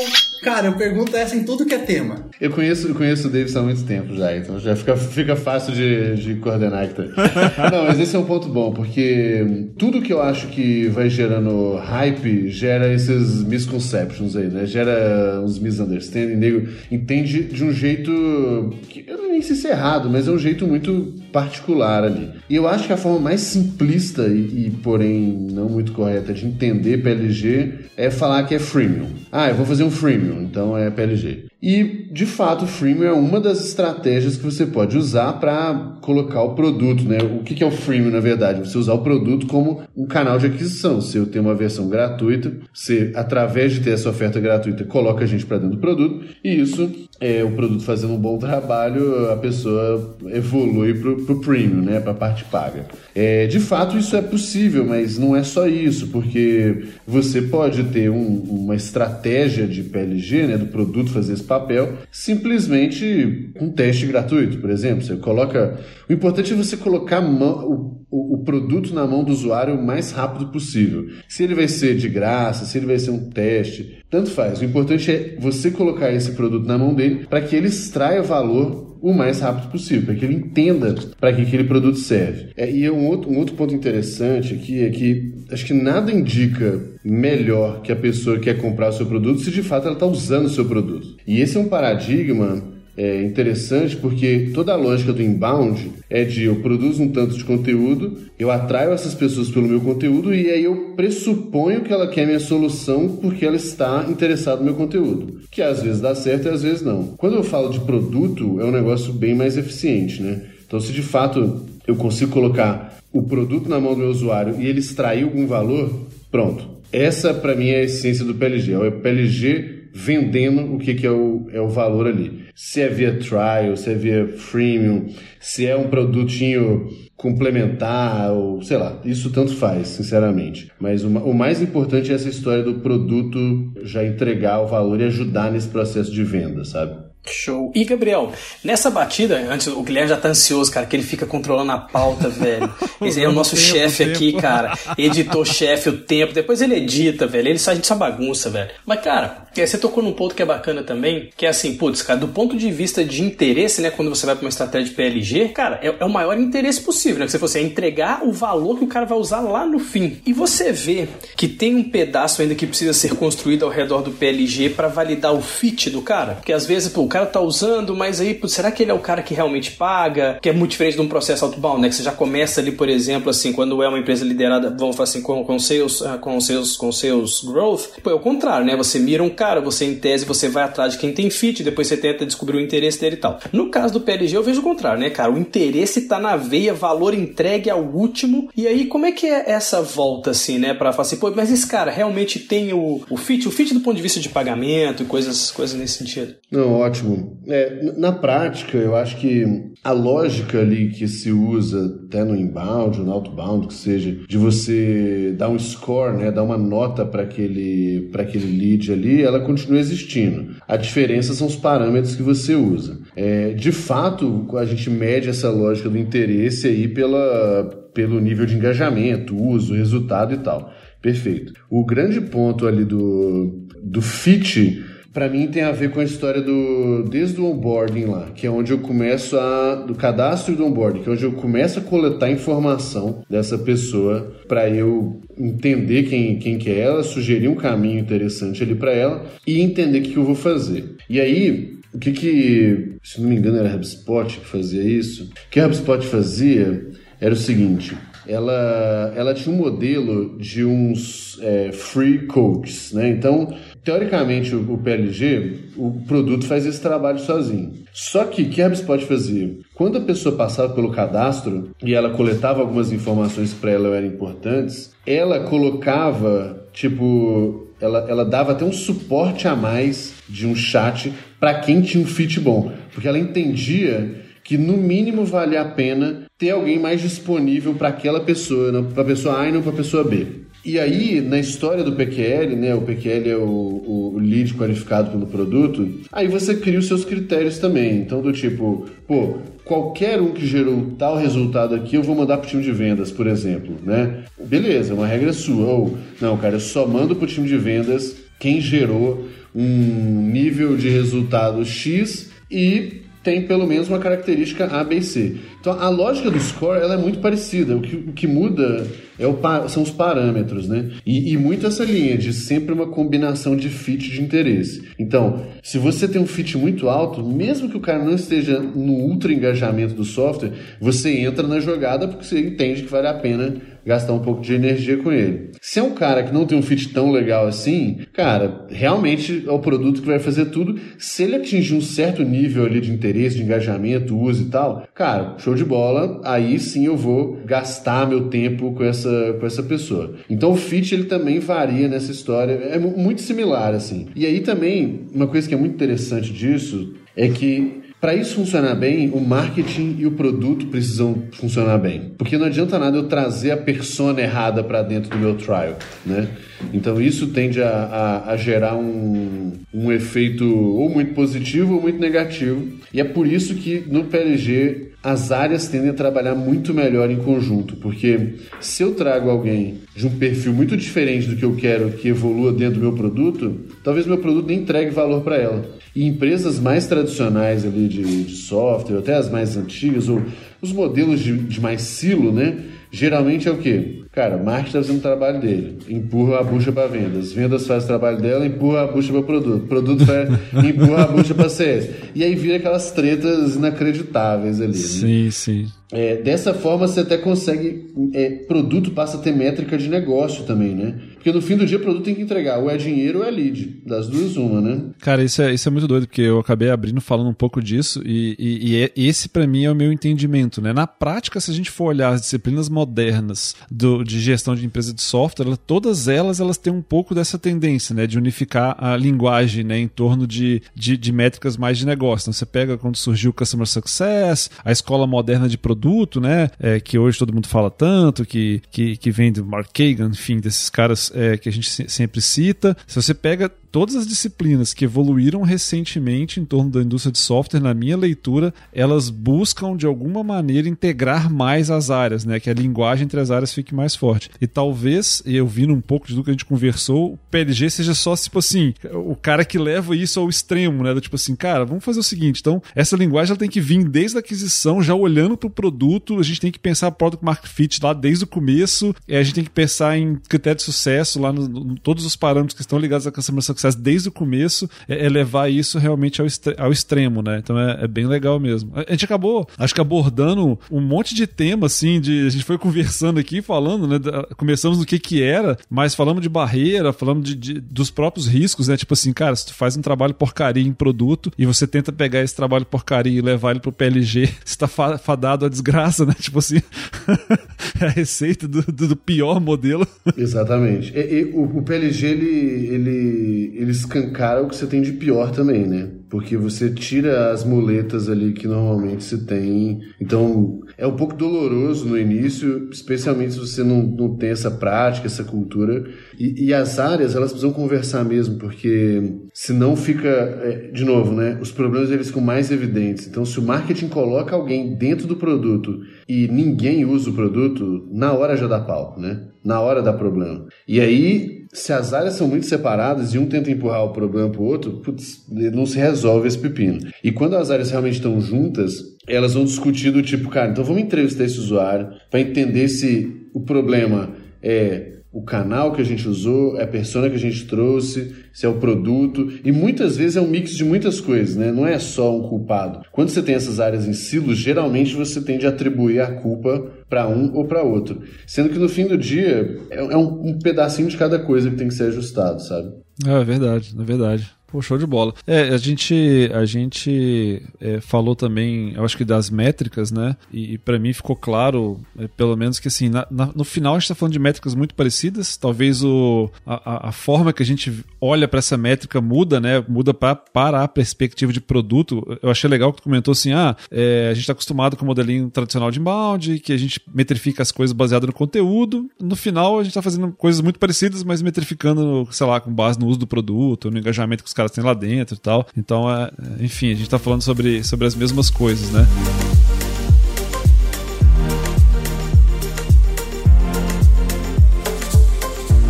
Cara, eu pergunto essa em tudo que é tema. Eu conheço, eu conheço o Davidson há muito tempo já, então já fica, fica fácil de, de coordenar aqui. Não, mas esse é um ponto bom, porque tudo que eu acho que vai gerando hype gera esses misconceptions aí, né? Gera uns misunderstanding, nego entende de um jeito que eu nem sei se é errado, mas é um jeito muito particular ali. E eu acho que a forma mais simplista e, e, porém não muito correta de entender PLG é falar que é freemium. Ah, eu vou fazer um freemium, então é PLG. E, de fato, o freemium é uma das estratégias que você pode usar para colocar o produto. Né? O que é o freemium, na verdade? Você usar o produto como um canal de aquisição. Se eu tenho uma versão gratuita, você, através de ter essa oferta gratuita, coloca a gente para dentro do produto e isso, é o produto fazendo um bom trabalho, a pessoa evolui para o premium, né? para a parte paga. É, de fato, isso é possível, mas não é só isso, porque você pode ter um, uma estratégia de PLG, né? do produto fazer esse papel, simplesmente um teste gratuito, por exemplo. Você coloca. O importante é você colocar o, o, o, produto na mão do usuário o mais rápido possível. Se ele vai ser de graça, se ele vai ser um teste, tanto faz. O importante é você colocar esse produto na mão dele para que ele extraia valor o mais rápido possível, para que ele entenda para que aquele produto serve. É, e um outro, um outro ponto interessante aqui é que acho que nada indica melhor que a pessoa que quer comprar o seu produto se de fato ela está usando o seu produto. E esse é um paradigma é interessante porque toda a lógica do inbound é de eu produzo um tanto de conteúdo, eu atraio essas pessoas pelo meu conteúdo e aí eu pressuponho que ela quer minha solução porque ela está interessada no meu conteúdo. Que às vezes dá certo e às vezes não. Quando eu falo de produto, é um negócio bem mais eficiente, né? Então, se de fato eu consigo colocar o produto na mão do meu usuário e ele extrair algum valor, pronto. Essa, para mim, é a essência do PLG. É o PLG vendendo o que, que é, o, é o valor ali. Se é via trial, se é via freemium, se é um produtinho complementar, ou sei lá, isso tanto faz, sinceramente. Mas o, o mais importante é essa história do produto já entregar o valor e ajudar nesse processo de venda, sabe? Show. E, Gabriel, nessa batida, antes o Guilherme já tá ansioso, cara, que ele fica controlando a pauta, velho. Esse é o nosso chefe aqui, cara. Editor-chefe, o tempo. Depois ele edita, velho. Ele sai dessa bagunça, velho. Mas, cara, você tocou num ponto que é bacana também, que é assim, putz, cara, do ponto de vista de interesse, né, quando você vai pra uma estratégia de PLG, cara, é, é o maior interesse possível, né? Que você fosse é entregar o valor que o cara vai usar lá no fim. E você vê que tem um pedaço ainda que precisa ser construído ao redor do PLG para validar o fit do cara. Porque às vezes, pô, o cara cara tá usando, mas aí, será que ele é o cara que realmente paga? Que é muito diferente de um processo outbound, né? Que você já começa ali, por exemplo, assim, quando é uma empresa liderada, vamos falar assim, com, com seus, ah, com seus, com seus growth, pô, é o contrário, né? Você mira um cara, você em tese, você vai atrás de quem tem fit, depois você tenta descobrir o interesse dele e tal. No caso do PLG, eu vejo o contrário, né, cara? O interesse tá na veia, valor entregue ao último. E aí, como é que é essa volta, assim, né? Pra falar assim, pô, mas esse cara realmente tem o, o fit, o fit do ponto de vista de pagamento e coisas, coisas nesse sentido? Não, ótimo. É, na prática, eu acho que a lógica ali que se usa até no inbound, no outbound, que seja, de você dar um score, né, dar uma nota para aquele, aquele lead ali, ela continua existindo. A diferença são os parâmetros que você usa. É, de fato, a gente mede essa lógica do interesse aí pela, pelo nível de engajamento, uso, resultado e tal. Perfeito. O grande ponto ali do, do fit para mim tem a ver com a história do desde o onboarding lá, que é onde eu começo a do cadastro do onboarding, que é onde eu começo a coletar informação dessa pessoa para eu entender quem, quem que é ela, sugerir um caminho interessante ali para ela e entender o que, que eu vou fazer. E aí o que que, se não me engano, era a HubSpot que fazia isso? O que a HubSpot fazia era o seguinte: ela, ela tinha um modelo de uns é, free coaches, né? Então, teoricamente, o, PLG, o produto faz esse trabalho sozinho. Só que o que a HubSpot fazia? Quando a pessoa passava pelo cadastro e ela coletava algumas informações para ela eram importantes, ela colocava, tipo, ela, ela dava até um suporte a mais de um chat para quem tinha um fit bom, porque ela entendia que no mínimo vale a pena ter alguém mais disponível para aquela pessoa, para a pessoa A e não para a pessoa B. E aí, na história do PQL, né, o PQL é o, o lead qualificado pelo produto, aí você cria os seus critérios também. Então, do tipo, pô, qualquer um que gerou tal resultado aqui, eu vou mandar para o time de vendas, por exemplo, né? Beleza, uma regra sua. Ou, não, cara, eu só mando para o time de vendas quem gerou um nível de resultado X e tem pelo menos uma característica A, B e C. Então a lógica do score ela é muito parecida. O que, o que muda é o, são os parâmetros, né? E, e muito essa linha de sempre uma combinação de fit de interesse. Então, se você tem um fit muito alto, mesmo que o cara não esteja no ultra engajamento do software, você entra na jogada porque você entende que vale a pena gastar um pouco de energia com ele. Se é um cara que não tem um fit tão legal assim, cara, realmente é o produto que vai fazer tudo. Se ele atingir um certo nível ali de interesse, de engajamento, uso e tal, cara, show de bola, aí sim eu vou gastar meu tempo com essa, com essa pessoa. Então o fit ele também varia nessa história, é muito similar assim. E aí também, uma coisa que é muito interessante disso é que para isso funcionar bem, o marketing e o produto precisam funcionar bem. Porque não adianta nada eu trazer a persona errada para dentro do meu trial, né? Então isso tende a, a, a, gerar um, um efeito ou muito positivo ou muito negativo. E é por isso que no PLG as áreas tendem a trabalhar muito melhor em conjunto, porque se eu trago alguém de um perfil muito diferente do que eu quero que evolua dentro do meu produto, talvez meu produto nem entregue valor para ela. E empresas mais tradicionais ali de, de, software, até as mais antigas, ou os modelos de, de mais silo, né? Geralmente é o quê? Cara, marketing está fazendo o trabalho dele, empurra a bucha para vendas. Vendas faz o trabalho dela, empurra a bucha para produto. Produto faz, empurra a bucha para CS. E aí vira aquelas tretas inacreditáveis ali. Sim, né? sim. É, dessa forma você até consegue. É, produto passa a ter métrica de negócio também, né? Porque no fim do dia o produto tem que entregar, ou é dinheiro ou é lead. Das duas, uma, né? Cara, isso é, isso é muito doido, porque eu acabei abrindo falando um pouco disso, e, e, e é, esse para mim é o meu entendimento, né? Na prática, se a gente for olhar as disciplinas modernas do, de gestão de empresa de software, todas elas elas têm um pouco dessa tendência, né? De unificar a linguagem, né? Em torno de, de, de métricas mais de negócio. Então você pega quando surgiu o Customer Success, a escola moderna de produto, né? É, que hoje todo mundo fala tanto, que, que, que vem do Mark Kagan, enfim, desses caras é, que a gente sempre cita. Se você pega todas as disciplinas que evoluíram recentemente em torno da indústria de software, na minha leitura, elas buscam de alguma maneira integrar mais as áreas, né? Que a linguagem entre as áreas fique mais forte. E talvez, eu vi um pouco de tudo que a gente conversou, o PLG seja só, tipo assim, o cara que leva isso ao extremo, né? Do tipo assim, cara, vamos fazer o seguinte, então, essa linguagem ela tem que vir desde a aquisição, já olhando para o produto, a gente tem que pensar product market fit lá desde o começo, a gente tem que pensar em critério de sucesso lá no, no todos os parâmetros que estão ligados à customer success processo desde o começo é, é levar isso realmente ao, ao extremo, né? Então é, é, bem legal mesmo. A gente acabou, acho que abordando um monte de tema, assim, de, a gente foi conversando aqui, falando, né? Começamos no que que era, mas falamos de barreira, falamos de, de, dos próprios riscos, né? Tipo assim, cara, se tu faz um trabalho porcaria em produto e você tenta pegar esse trabalho porcaria e levar ele pro PLG, você tá fadado à desgraça, né? Tipo assim, é a receita do, do, do pior modelo. Exatamente. E, e, o, o PLG, ele, ele, ele escancara o que você tem de pior também, né? Porque você tira as muletas ali que normalmente se tem. Então, é um pouco doloroso no início, especialmente se você não, não tem essa prática, essa cultura. E, e as áreas, elas precisam conversar mesmo, porque senão fica, é, de novo, né? Os problemas eles ficam mais evidentes. Então, se o marketing coloca alguém dentro do produto e ninguém usa o produto, na hora já dá pau, né? Na hora dá problema. E aí, se as áreas são muito separadas e um tenta empurrar o problema para o outro, putz, não se resolve esse pepino. E quando as áreas realmente estão juntas, elas vão discutir do tipo, cara, então vamos entrevistar esse usuário para entender se o problema é o canal que a gente usou, é a persona que a gente trouxe, se é o produto. E muitas vezes é um mix de muitas coisas, né? Não é só um culpado. Quando você tem essas áreas em silos, geralmente você tende a atribuir a culpa para um ou para outro. Sendo que no fim do dia é, é um, um pedacinho de cada coisa que tem que ser ajustado, sabe? É verdade, é verdade. Pô, show de bola. É, a gente, a gente é, falou também, eu acho que das métricas, né? E, e para mim ficou claro, é, pelo menos que assim, na, na, no final a gente tá falando de métricas muito parecidas. Talvez o, a, a forma que a gente olha para essa métrica muda, né? Muda pra, para a perspectiva de produto. Eu achei legal que tu comentou assim: ah, é, a gente tá acostumado com o modelinho tradicional de inbound, que a gente metrifica as coisas baseado no conteúdo. No final, a gente tá fazendo coisas muito parecidas, mas metrificando, sei lá, com base no uso do produto, no engajamento que os caras têm lá dentro e tal. Então, é, enfim, a gente tá falando sobre, sobre as mesmas coisas, né?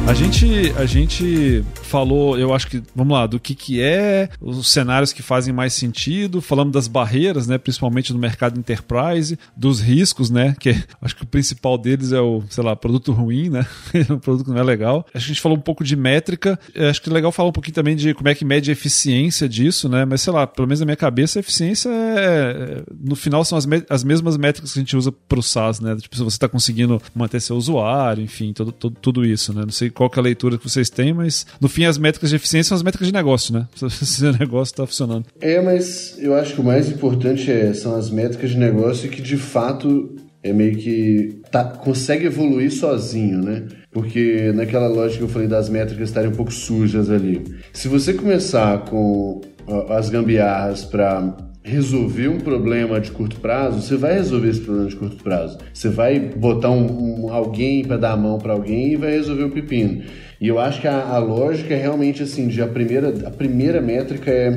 A gente, a gente falou, eu acho que, vamos lá, do que, que é, os cenários que fazem mais sentido, falamos das barreiras, né, principalmente no mercado enterprise, dos riscos, né, que acho que o principal deles é o, sei lá, produto ruim, né, um produto que não é legal. Acho que a gente falou um pouco de métrica, acho que é legal falar um pouquinho também de como é que mede a eficiência disso, né, mas sei lá, pelo menos na minha cabeça, a eficiência é, no final são as, as mesmas métricas que a gente usa para o SaaS, né, tipo, se você está conseguindo manter seu usuário, enfim, todo, todo, tudo isso, né, não sei qual que é a leitura que vocês têm, mas no fim as métricas de eficiência são as métricas de negócio, né? Se o negócio está funcionando. É, mas eu acho que o mais importante é, são as métricas de negócio que de fato é meio que tá, consegue evoluir sozinho, né? Porque naquela lógica que eu falei das métricas estarem um pouco sujas ali. Se você começar com as gambiarras para resolver um problema de curto prazo, você vai resolver esse problema de curto prazo. Você vai botar um, um alguém para dar a mão para alguém e vai resolver o pepino. E eu acho que a, a, lógica é realmente assim, de a primeira, a primeira métrica é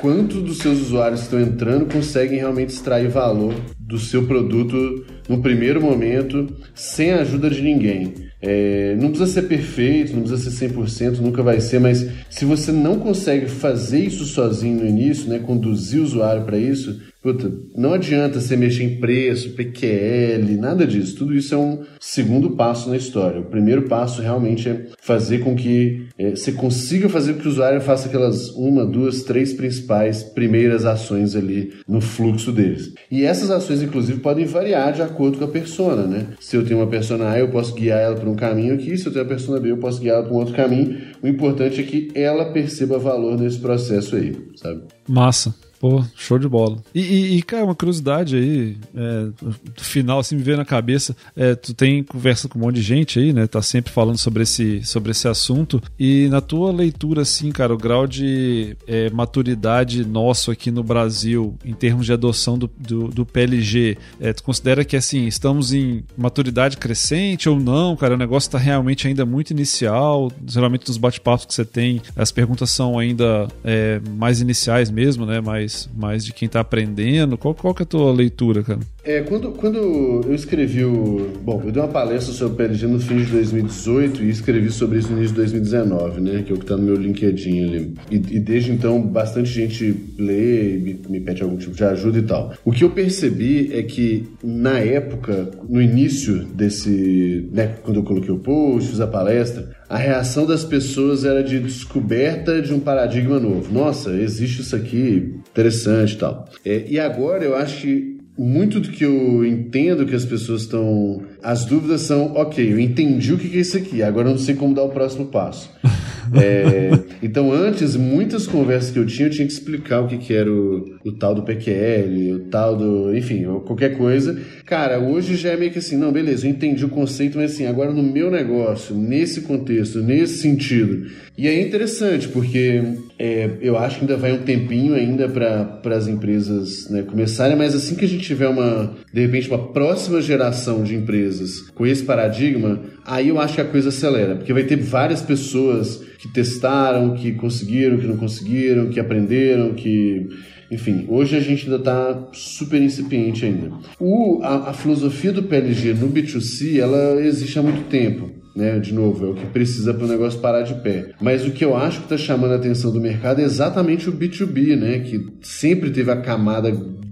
quanto dos seus usuários que estão entrando conseguem realmente extrair valor do seu produto no primeiro momento, sem a ajuda de ninguém. É, não precisa ser perfeito, não precisa ser 100%, nunca vai ser, mas se você não consegue fazer isso sozinho no início, né, conduzir o usuário para isso, Puta, não adianta você mexer em preço, PQL, nada disso. Tudo isso é um segundo passo na história. O primeiro passo realmente é fazer com que é, você consiga fazer com que o usuário faça aquelas uma, duas, três principais primeiras ações ali no fluxo deles. E essas ações, inclusive, podem variar de acordo com a persona, né? Se eu tenho uma persona A, eu posso guiar ela para um caminho aqui. Se eu tenho uma persona B, eu posso guiar ela para um outro caminho. O importante é que ela perceba valor nesse processo aí, sabe? Massa. Pô, show de bola. E, e, e cara, uma curiosidade aí, é, final, assim, me veio na cabeça, é, tu tem conversa com um monte de gente aí, né? Tá sempre falando sobre esse, sobre esse assunto. E na tua leitura, assim, cara, o grau de é, maturidade nosso aqui no Brasil, em termos de adoção do, do, do PLG, é, tu considera que, assim, estamos em maturidade crescente ou não, cara? O negócio tá realmente ainda muito inicial. Geralmente nos bate-papos que você tem, as perguntas são ainda é, mais iniciais mesmo, né? Mais mais, mais de quem está aprendendo? Qual, qual que é a tua leitura, cara? É, quando, quando eu escrevi o. Bom, eu dei uma palestra sobre PLG no fim de 2018 e escrevi sobre isso no início de 2019, né? Que é o que tá no meu LinkedIn ali. E, e desde então, bastante gente lê e me, me pede algum tipo de ajuda e tal. O que eu percebi é que, na época, no início desse. Né, quando eu coloquei o post, fiz a palestra, a reação das pessoas era de descoberta de um paradigma novo. Nossa, existe isso aqui, interessante e tal. É, e agora eu acho que muito do que eu entendo que as pessoas estão. As dúvidas são, ok, eu entendi o que é isso aqui, agora eu não sei como dar o próximo passo. É, então, antes, muitas conversas que eu tinha, eu tinha que explicar o que, que era o, o tal do PQL, o tal do. Enfim, qualquer coisa. Cara, hoje já é meio que assim, não, beleza, eu entendi o conceito, mas assim, agora no meu negócio, nesse contexto, nesse sentido. E é interessante, porque é, eu acho que ainda vai um tempinho ainda para as empresas né, começarem, mas assim que a gente tiver uma, de repente, uma próxima geração de empresas com esse paradigma, aí eu acho que a coisa acelera, porque vai ter várias pessoas que testaram, que conseguiram, que não conseguiram, que aprenderam, que enfim, hoje a gente ainda está super incipiente ainda. O, a, a, filosofia do PLG no B2C, ela existe há muito tempo. Né? De novo, é o que precisa para o negócio parar de pé. Mas o que eu acho que está chamando a atenção do mercado é exatamente o B2B, né? que sempre teve a camada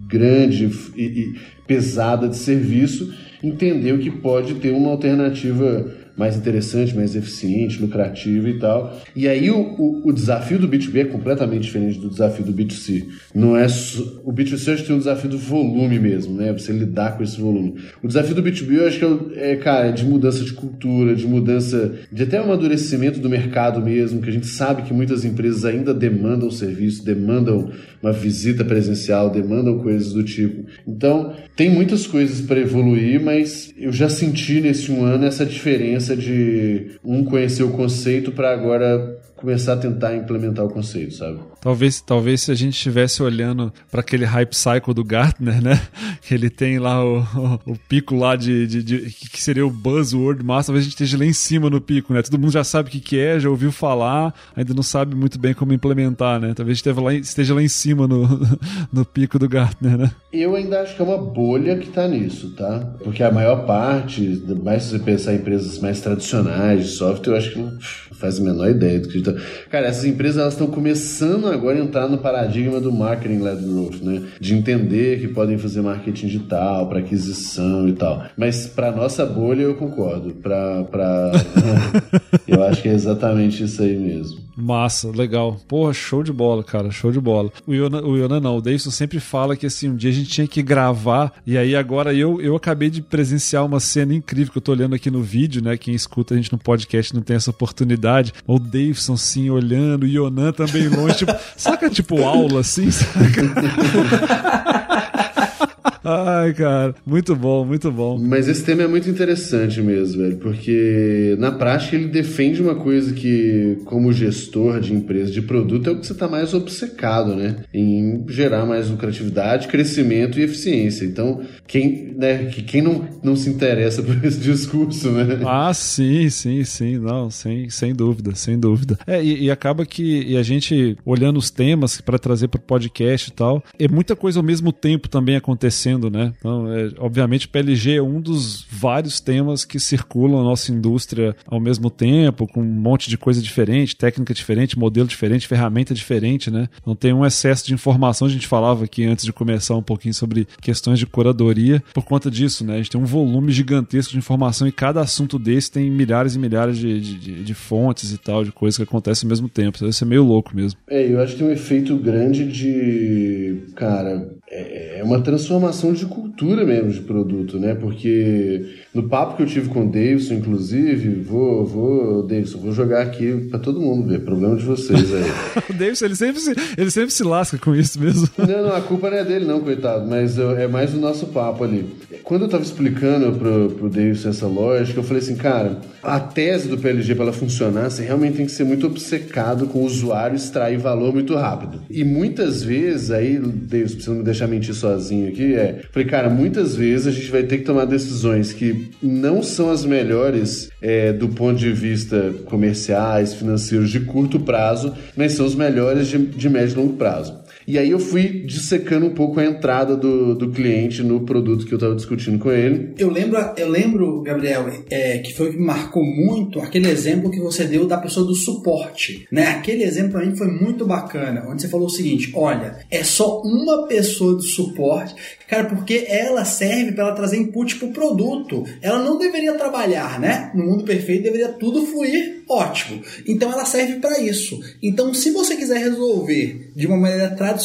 grande e, e pesada de serviço, entendeu que pode ter uma alternativa mais interessante, mais eficiente, lucrativa e tal. E aí o, o, o, desafio do B2B é completamente diferente do desafio do B2C. Não é o B2C acho que tem um desafio do volume mesmo, né? Você lidar com esse volume. O desafio do B2B eu acho que é, é cara, é de mudança de cultura, de mudança de até amadurecimento do mercado mesmo, que a gente sabe que muitas empresas ainda demandam serviço, demandam uma visita presencial, demandam coisas do tipo. Então, tem muitas coisas para evoluir, mas eu já senti nesse um ano essa diferença de um conhecer o conceito para agora começar a tentar implementar o conceito, sabe? Talvez, talvez se a gente estivesse olhando para aquele hype cycle do Gartner, né? Que ele tem lá o, o, o pico lá de, de, de, que seria o buzzword máximo, talvez a gente esteja lá em cima no pico, né? Todo mundo já sabe o que, que é, já ouviu falar, ainda não sabe muito bem como implementar, né? Talvez esteja lá, esteja lá em cima no, no pico do Gartner, né? Eu ainda acho que é uma bolha que está nisso, tá? Porque a maior parte, mais se você pensar em empresas mais tradicionais de software, eu acho que não faz a menor ideia do que então, cara, essas empresas elas estão começando agora a entrar no paradigma do marketing led growth, né? De entender que podem fazer marketing digital para aquisição e tal. Mas para nossa bolha eu concordo. Para para eu acho que é exatamente isso aí mesmo. Massa, legal. Porra, show de bola, cara, show de bola. O Iona, o Iona não, o Davidson sempre fala que assim, um dia a gente tinha que gravar, e aí agora eu, eu acabei de presenciar uma cena incrível que eu tô olhando aqui no vídeo, né? Quem escuta a gente no podcast não tem essa oportunidade. O Davidson, assim, olhando, o Ionan também longe, tipo, saca tipo aula, assim, saca? Ai, cara, muito bom, muito bom. Mas esse tema é muito interessante mesmo, velho, porque na prática ele defende uma coisa que, como gestor de empresa de produto, é o que você está mais obcecado, né? Em gerar mais lucratividade, crescimento e eficiência. Então, quem, né, quem não, não se interessa por esse discurso, né? Ah, sim, sim, sim, não, sem, sem dúvida, sem dúvida. É, e, e acaba que e a gente, olhando os temas para trazer para o podcast e tal, é muita coisa ao mesmo tempo também acontecendo né? Então, é, obviamente, PLG é um dos vários temas que circulam a nossa indústria ao mesmo tempo, com um monte de coisa diferente, técnica diferente, modelo diferente, ferramenta diferente, né? Então tem um excesso de informação. A gente falava aqui antes de começar um pouquinho sobre questões de curadoria por conta disso, né? A gente tem um volume gigantesco de informação e cada assunto desse tem milhares e milhares de, de, de fontes e tal, de coisas que acontecem ao mesmo tempo. Isso é meio louco mesmo. É, eu acho que tem um efeito grande de, cara, é, é uma transformação de cultura mesmo de produto, né? Porque no papo que eu tive com o Davidson, inclusive, vou, vou, Davidson, vou jogar aqui para todo mundo ver. Problema de vocês aí. o Davidson, ele sempre, se, ele sempre se lasca com isso mesmo. não, não, a culpa não é dele, não, coitado, mas é mais o nosso papo ali. Quando eu tava explicando pro, pro Davidson essa lógica, eu falei assim, cara, a tese do PLG para ela funcionar, você realmente tem que ser muito obcecado com o usuário extrair valor muito rápido. E muitas vezes, aí, você não me deixar mentir sozinho aqui, é, falei, cara, muitas vezes a gente vai ter que tomar decisões que não são as melhores é, do ponto de vista comerciais, financeiros de curto prazo, mas são os melhores de, de médio e longo prazo. E aí eu fui dissecando um pouco a entrada do, do cliente no produto que eu estava discutindo com ele. Eu lembro, eu lembro Gabriel, é, que foi o que marcou muito aquele exemplo que você deu da pessoa do suporte. Né? Aquele exemplo para mim foi muito bacana, onde você falou o seguinte: olha, é só uma pessoa do suporte, cara, porque ela serve para trazer input para o produto. Ela não deveria trabalhar, né? No mundo perfeito deveria tudo fluir ótimo. Então ela serve para isso. Então, se você quiser resolver de uma maneira tradicional,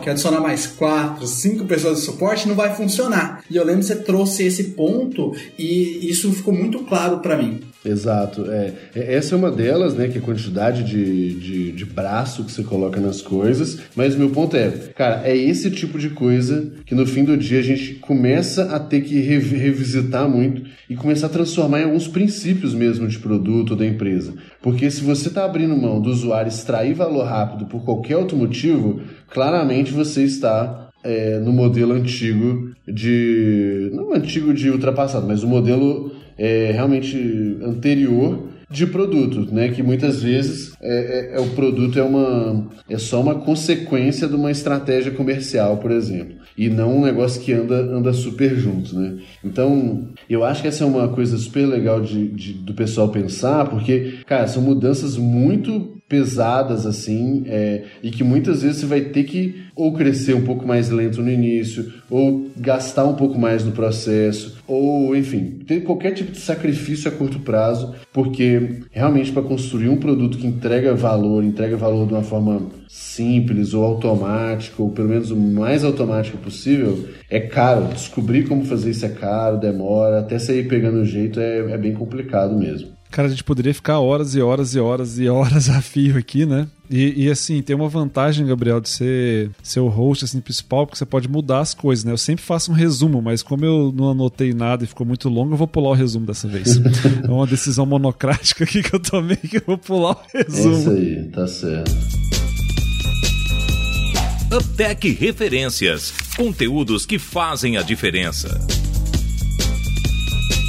que é adicionar mais quatro, cinco pessoas de suporte, não vai funcionar. E eu lembro que você trouxe esse ponto e isso ficou muito claro para mim. Exato. É, é, essa é uma delas, né? Que é a quantidade de, de, de, braço que você coloca nas coisas. Mas meu ponto é, cara, é esse tipo de coisa que no fim do dia a gente começa a ter que revisitar muito e começar a transformar em alguns princípios mesmo de produto ou da empresa. Porque se você está abrindo mão do usuário extrair valor rápido por qualquer outro motivo, claramente você está é, no modelo antigo de. Não antigo de ultrapassado, mas o modelo é, realmente anterior de produto, né? Que muitas vezes é, é, é, o produto é uma é só uma consequência de uma estratégia comercial, por exemplo, e não um negócio que anda anda super junto, né? Então eu acho que essa é uma coisa super legal de, de do pessoal pensar, porque cara são mudanças muito pesadas assim é, e que muitas vezes você vai ter que ou crescer um pouco mais lento no início ou gastar um pouco mais no processo ou enfim ter qualquer tipo de sacrifício a curto prazo porque realmente para construir um produto que entrega valor entrega valor de uma forma simples ou automática ou pelo menos o mais automática possível é caro. Descobrir como fazer isso é caro demora até sair pegando o jeito é, é bem complicado mesmo Cara, a gente poderia ficar horas e horas e horas e horas a fio aqui, né? E, e, assim, tem uma vantagem, Gabriel, de ser, ser o host assim, principal, porque você pode mudar as coisas, né? Eu sempre faço um resumo, mas como eu não anotei nada e ficou muito longo, eu vou pular o resumo dessa vez. é uma decisão monocrática aqui que eu tomei que eu vou pular o resumo. É isso aí, tá certo. Uptech Referências. Conteúdos que fazem a diferença.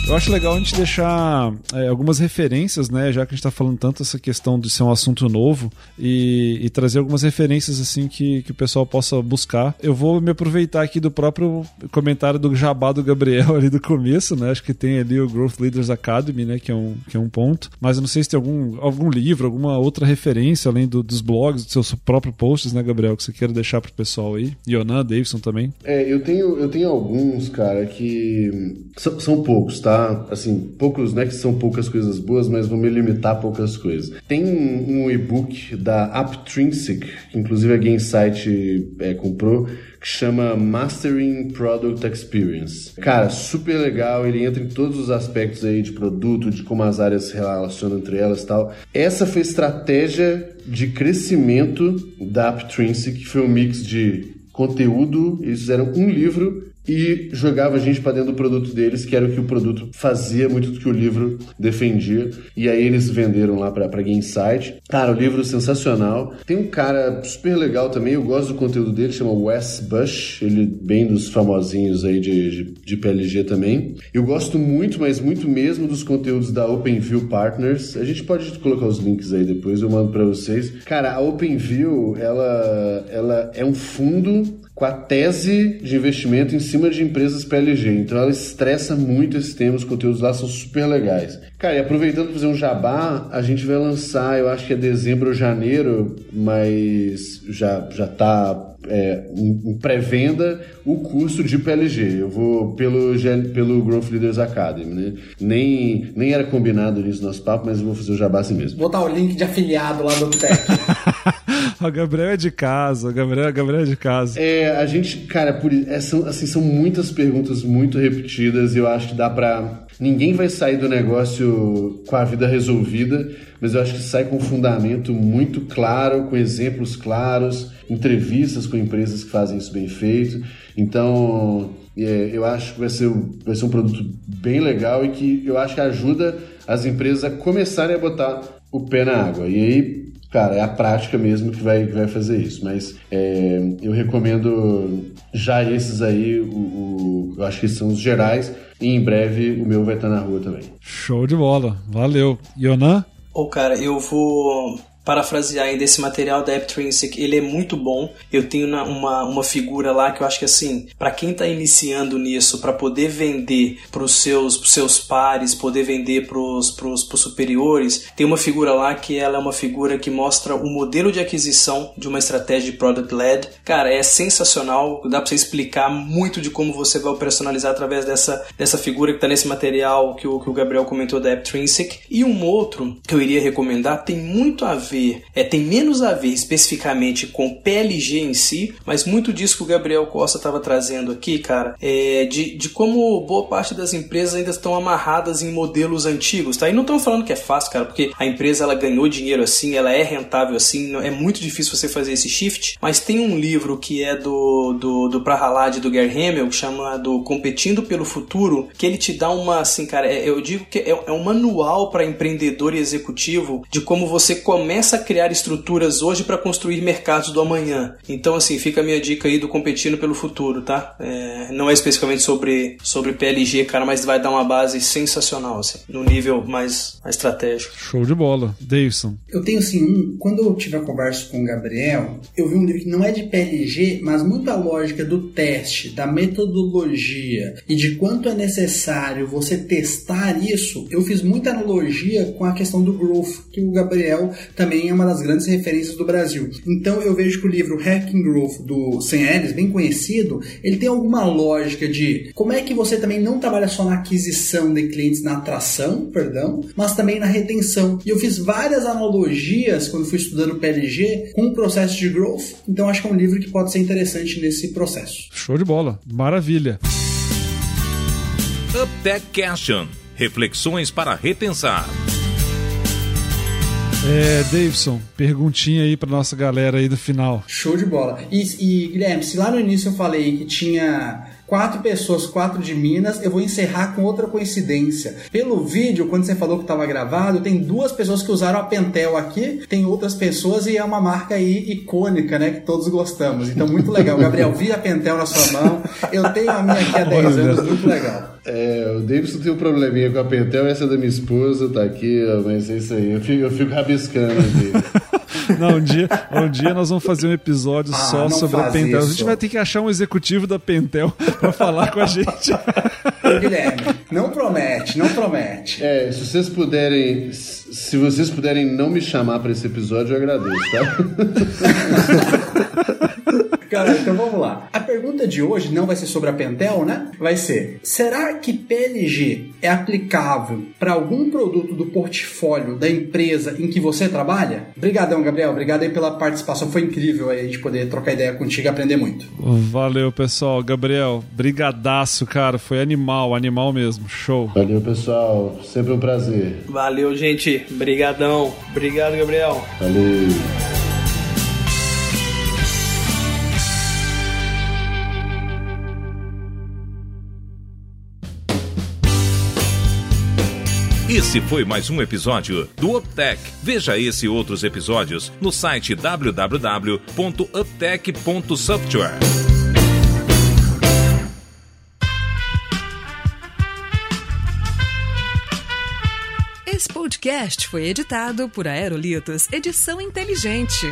Eu acho legal a gente deixar é, algumas referências, né? Já que a gente está falando tanto essa questão de ser um assunto novo e, e, trazer algumas referências assim que, que o pessoal possa buscar. Eu vou me aproveitar aqui do próprio comentário do Jabá do Gabriel ali do começo, né? Acho que tem ali o Growth Leaders Academy, né? Que é um, que é um ponto. Mas eu não sei se tem algum, algum livro, alguma outra referência além do, dos blogs, dos seus próprios posts, né, Gabriel? Que você queira deixar pro pessoal aí. Yonan, Davidson também. É, eu tenho, eu tenho alguns, cara, que são, são poucos, tá? Assim, poucos, não é que são poucas coisas boas, mas vou me limitar a poucas coisas. Tem um, e-book da Aptrinsic, que inclusive a Gainsight é, comprou, que chama Mastering Product Experience. Cara, super legal, ele entra em todos os aspectos aí de produto, de como as áreas se relacionam entre elas e tal. Essa foi a estratégia de crescimento da Aptrinsic, que foi um mix de conteúdo, eles fizeram um livro e jogava a gente para dentro do produto deles, que era o que o produto fazia, muito do que o livro defendia. E aí eles venderam lá para Gainsight. Cara, o livro sensacional. Tem um cara super legal também, eu gosto do conteúdo dele, chama Wes Bush, ele bem dos famosinhos aí de, de, de PLG também. Eu gosto muito, mas muito mesmo dos conteúdos da OpenView Partners. A gente pode colocar os links aí depois, eu mando para vocês. Cara, a OpenView, ela, ela é um fundo com a tese de investimento em cima de empresas PLG. Então ela estressa muito esse tema, os conteúdos lá são super legais. Cara, e aproveitando para fazer um jabá, a gente vai lançar, eu acho que é dezembro ou janeiro, mas já, já tá é, em, pré-venda o curso de PLG. Eu vou pelo, pelo Growth Leaders Academy, né? Nem, nem era combinado nisso no nosso papo, mas eu vou fazer o jabá assim mesmo. Vou botar o link de afiliado lá do Tech. o Gabriel é de casa, o Gabriel, Gabriel é de casa. É, a gente, cara, por, é, são, assim, são muitas perguntas muito repetidas e eu acho que dá pra. Ninguém vai sair do negócio com a vida resolvida, mas eu acho que sai com um fundamento muito claro, com exemplos claros, entrevistas com empresas que fazem isso bem feito. Então, é, eu acho que vai ser, vai ser um produto bem legal e que eu acho que ajuda as empresas a começarem a botar o pé na água. E aí, cara, é a prática mesmo que vai, que vai fazer isso. Mas é, eu recomendo já esses aí, o, o, eu acho que são os gerais, e em breve o meu vai estar na rua também. Show de bola, valeu. Yonan? Ô, oh, cara, eu vou parafrasear ainda esse material da Apptrinsic, ele é muito bom. Eu tenho uma, uma figura lá que eu acho que assim, para quem está iniciando nisso, para poder vender para os seus, pros seus pares, poder vender para os superiores, tem uma figura lá que ela é uma figura que mostra o modelo de aquisição de uma estratégia de product led. Cara, é sensacional, dá para você explicar muito de como você vai operacionalizar através dessa, dessa figura que está nesse material que o, que o Gabriel comentou da Apptrinsic. E um outro que eu iria recomendar tem muito a ver, é, tem menos a ver especificamente com PLG em si, mas muito disso que o Gabriel Costa estava trazendo aqui, cara, é de, de como boa parte das empresas ainda estão amarradas em modelos antigos, tá? E não estão falando que é fácil, cara, porque a empresa ela ganhou dinheiro assim, ela é rentável assim, é muito difícil você fazer esse shift, mas tem um livro que é do, do, do Prahalad do Gary Hamel, que chama do Competindo pelo Futuro, que ele te dá uma, assim, cara, é, eu digo que é, é um manual para empreendedor e executivo de como você começa a criar estruturas hoje para construir mercados do amanhã. Então, assim, fica a minha dica aí do Competindo pelo Futuro, tá? É, não é especificamente sobre, sobre PLG, cara, mas vai dar uma base sensacional, assim, no nível mais estratégico. Show de bola. Davidson. Eu tenho, assim, um, quando eu tive a conversa com o Gabriel, eu vi um livro que não é de PLG, mas muito a lógica do teste, da metodologia e de quanto é necessário você testar isso. Eu fiz muita analogia com a questão do growth, que o Gabriel também é uma das grandes referências do Brasil. Então eu vejo que o livro Hacking Growth do Sam Ellis, bem conhecido, ele tem alguma lógica de como é que você também não trabalha só na aquisição de clientes, na atração, perdão, mas também na retenção. E eu fiz várias analogias quando fui estudando PLG com o processo de growth. Então acho que é um livro que pode ser interessante nesse processo. Show de bola. Maravilha. UpTech Question. Reflexões para repensar. É, Davidson, perguntinha aí pra nossa galera aí do final. Show de bola. E, e Guilherme, se lá no início eu falei que tinha quatro pessoas, quatro de Minas, eu vou encerrar com outra coincidência. Pelo vídeo, quando você falou que estava gravado, tem duas pessoas que usaram a Pentel aqui, tem outras pessoas e é uma marca aí icônica, né, que todos gostamos. Então, muito legal. Gabriel, vi a Pentel na sua mão, eu tenho a minha aqui há 10 anos, muito legal. É, o Davidson tem um probleminha com a Pentel, essa é da minha esposa, tá aqui, mas é isso aí, eu fico, eu fico rabiscando aqui. Não, um dia, um dia nós vamos fazer um episódio ah, só sobre a Pentel. Isso. A gente vai ter que achar um executivo da Pentel para falar com a gente. Guilherme, não promete, não promete. É, se vocês puderem, se vocês puderem não me chamar para esse episódio, eu agradeço, tá? Cara, então vamos lá. A pergunta de hoje não vai ser sobre a Pentel, né? Vai ser: será que PLG é aplicável para algum produto do portfólio da empresa em que você trabalha? Obrigadão, Gabriel. Obrigado aí pela participação. Foi incrível aí a gente poder trocar ideia contigo e aprender muito. Valeu, pessoal. Gabriel, brigadaço, cara. Foi animal, animal mesmo. Show. Valeu, pessoal. Sempre um prazer. Valeu, gente. Brigadão. Obrigado, Gabriel. Valeu. Esse foi mais um episódio do UpTech. Veja esse e outros episódios no site www.uptech.software. Esse podcast foi editado por Aerolitos Edição Inteligente.